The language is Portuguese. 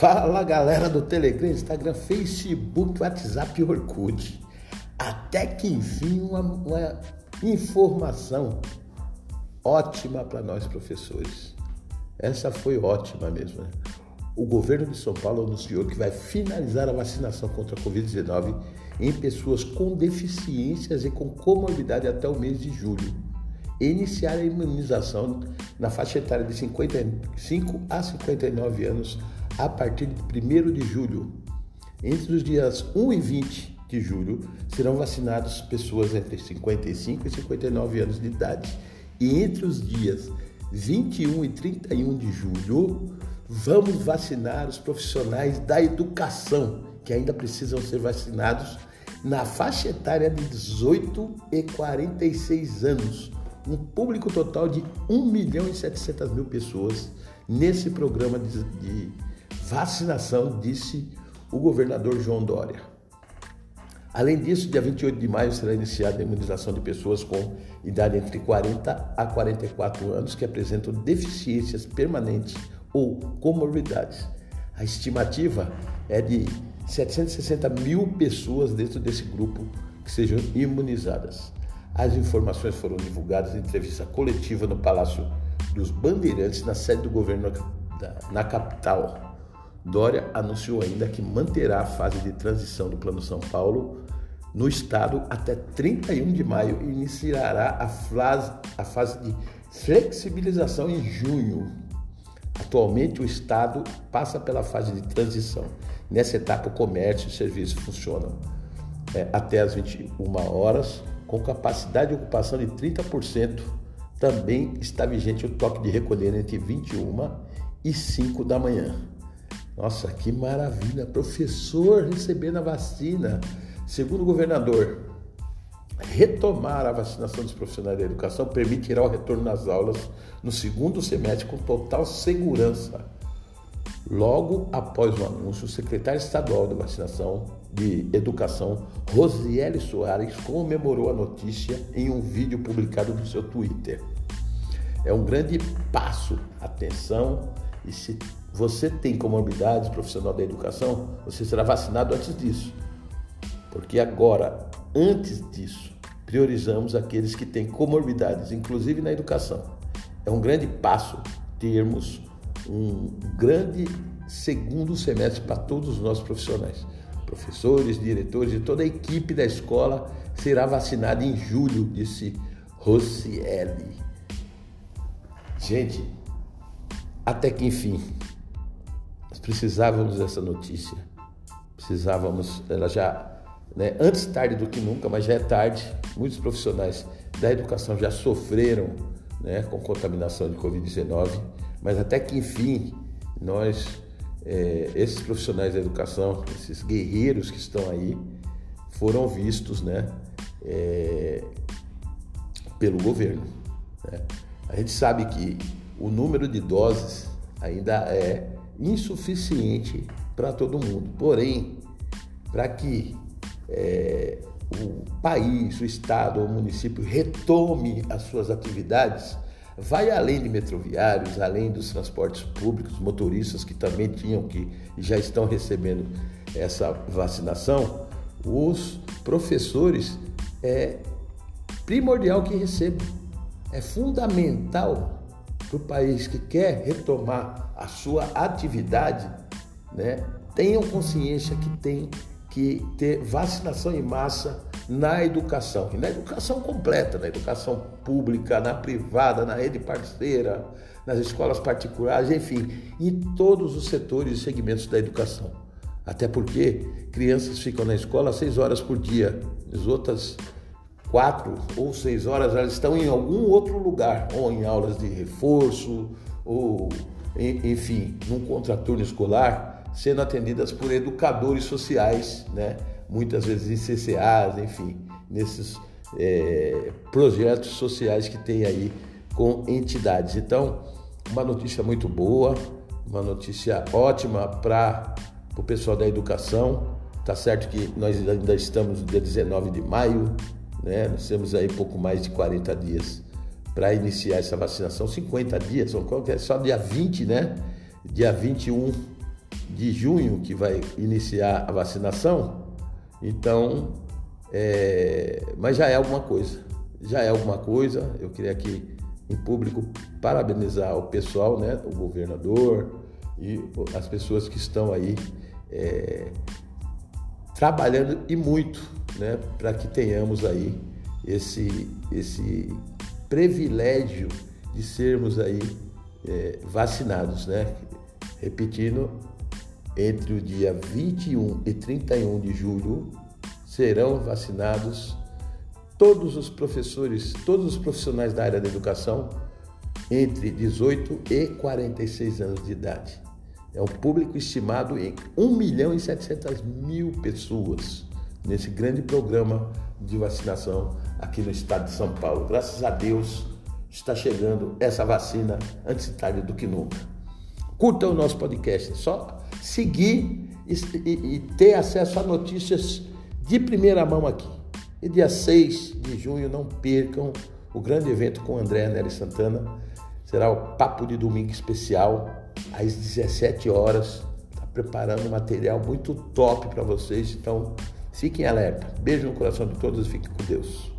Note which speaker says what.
Speaker 1: Fala galera do Telegram, Instagram, Facebook, WhatsApp e Orkut. Até que enfim uma, uma informação ótima para nós professores. Essa foi ótima mesmo. Né? O governo de São Paulo anunciou que vai finalizar a vacinação contra a Covid-19 em pessoas com deficiências e com comorbidade até o mês de julho. E iniciar a imunização na faixa etária de 55 a 59 anos a partir de 1 de julho. Entre os dias 1 e 20 de julho serão vacinadas pessoas entre 55 e 59 anos de idade. E entre os dias 21 e 31 de julho, vamos vacinar os profissionais da educação que ainda precisam ser vacinados na faixa etária de 18 e 46 anos. Um público total de 1 milhão e 700 mil pessoas nesse programa de, de vacinação, disse o governador João Dória. Além disso, dia 28 de maio será iniciada a imunização de pessoas com idade entre 40 a 44 anos que apresentam deficiências permanentes ou comorbidades. A estimativa é de 760 mil pessoas dentro desse grupo que sejam imunizadas. As informações foram divulgadas em entrevista coletiva no Palácio dos Bandeirantes, na sede do governo na capital. Dória anunciou ainda que manterá a fase de transição do Plano São Paulo no estado até 31 de maio e iniciará a fase, a fase de flexibilização em junho. Atualmente, o estado passa pela fase de transição. Nessa etapa, o comércio e serviços funcionam é, até as 21 horas, com capacidade de ocupação de 30%. Também está vigente o toque de recolher entre 21 e 5 da manhã. Nossa, que maravilha! Professor recebendo a vacina. Segundo o governador, retomar a vacinação dos profissionais da educação permitirá o retorno nas aulas no segundo semestre com total segurança. Logo após o anúncio, o secretário estadual de vacinação de educação, Rosiele Soares, comemorou a notícia em um vídeo publicado no seu Twitter. É um grande passo. Atenção, e se você tem comorbidades profissional da educação, você será vacinado antes disso. Porque agora, antes disso, priorizamos aqueles que têm comorbidades, inclusive na educação. É um grande passo termos um grande segundo semestre para todos os nossos profissionais. Professores, diretores e toda a equipe da escola será vacinada em julho, disse Rocieli. Gente, até que enfim, precisávamos dessa notícia. Precisávamos, ela já, né, antes tarde do que nunca, mas já é tarde. Muitos profissionais da educação já sofreram né, com contaminação de Covid-19, mas até que enfim, nós, é, esses profissionais da educação, esses guerreiros que estão aí, foram vistos né, é, pelo governo. Né? A gente sabe que o número de doses ainda é insuficiente para todo mundo. Porém, para que é, o país, o estado ou o município retome as suas atividades, vai além de metroviários, além dos transportes públicos, motoristas que também tinham que já estão recebendo essa vacinação, os professores é primordial que recebam. É fundamental o país que quer retomar a sua atividade, né, tenham consciência que tem que ter vacinação em massa na educação, e na educação completa, na educação pública, na privada, na rede parceira, nas escolas particulares, enfim, em todos os setores e segmentos da educação. Até porque crianças ficam na escola seis horas por dia, as outras quatro ou seis horas, elas estão em algum outro lugar, ou em aulas de reforço, ou enfim, num contraturno escolar, sendo atendidas por educadores sociais, né? muitas vezes em CCAs, enfim, nesses é, projetos sociais que tem aí com entidades. Então, uma notícia muito boa, uma notícia ótima para o pessoal da educação. Tá certo que nós ainda estamos no dia 19 de maio, né? Nós temos aí pouco mais de 40 dias para iniciar essa vacinação. 50 dias, só dia 20, né? Dia 21 de junho que vai iniciar a vacinação, então, é, mas já é alguma coisa, já é alguma coisa. Eu queria aqui em público parabenizar o pessoal, né, o governador e as pessoas que estão aí é, trabalhando e muito, né, para que tenhamos aí esse esse privilégio de sermos aí é, vacinados, né? Repetindo, entre o dia 21 e 31 de julho serão vacinados todos os professores, todos os profissionais da área da educação entre 18 e 46 anos de idade. É um público estimado em 1 milhão e 700 mil pessoas nesse grande programa de vacinação aqui no estado de São Paulo. Graças a Deus está chegando essa vacina antes tarde do que nunca. Curta o nosso podcast, só seguir e, e, e ter acesso a notícias de primeira mão aqui. E dia 6 de junho, não percam o grande evento com André Nery Santana. Será o Papo de Domingo Especial, às 17 horas. Está preparando material muito top para vocês, então fiquem alerta. Beijo no coração de todos e fiquem com Deus.